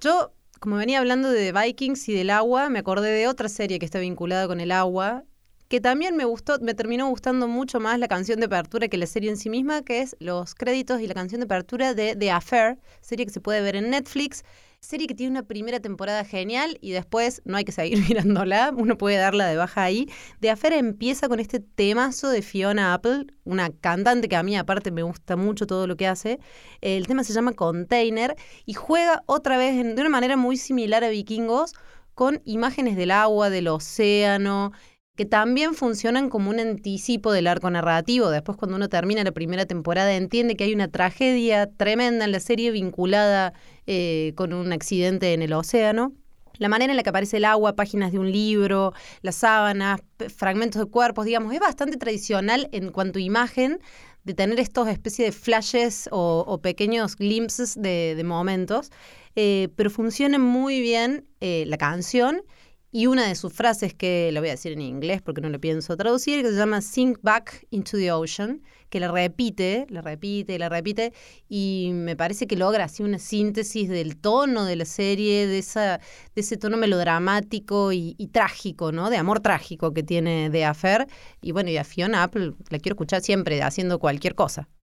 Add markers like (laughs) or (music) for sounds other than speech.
Yo, como venía hablando de Vikings y del agua, me acordé de otra serie que está vinculada con el agua, que también me gustó, me terminó gustando mucho más la canción de apertura que la serie en sí misma, que es los créditos y la canción de apertura de The Affair, serie que se puede ver en Netflix, serie que tiene una primera temporada genial y después no hay que seguir (laughs) mirándola, uno puede darla de baja ahí. The Affair empieza con este temazo de Fiona Apple, una cantante que a mí aparte me gusta mucho todo lo que hace. El tema se llama Container y juega otra vez de una manera muy similar a Vikingos con imágenes del agua, del océano, que también funcionan como un anticipo del arco narrativo. Después, cuando uno termina la primera temporada, entiende que hay una tragedia tremenda en la serie vinculada eh, con un accidente en el océano. La manera en la que aparece el agua, páginas de un libro, las sábanas, fragmentos de cuerpos, digamos, es bastante tradicional en cuanto a imagen de tener estos especies de flashes o, pequeños glimpses de, momentos, eh, pero funciona muy bien eh, la canción y una de sus frases que la voy a decir en inglés porque no lo pienso traducir, que se llama Sink Back into the Ocean, que la repite, la repite, la repite, y me parece que logra así una síntesis del tono de la serie, de, esa, de ese tono melodramático y, trágico, ¿no? De amor trágico que tiene de Affair. Y bueno, y a Fiona Apple la quiero escuchar siempre haciendo cualquier cosa.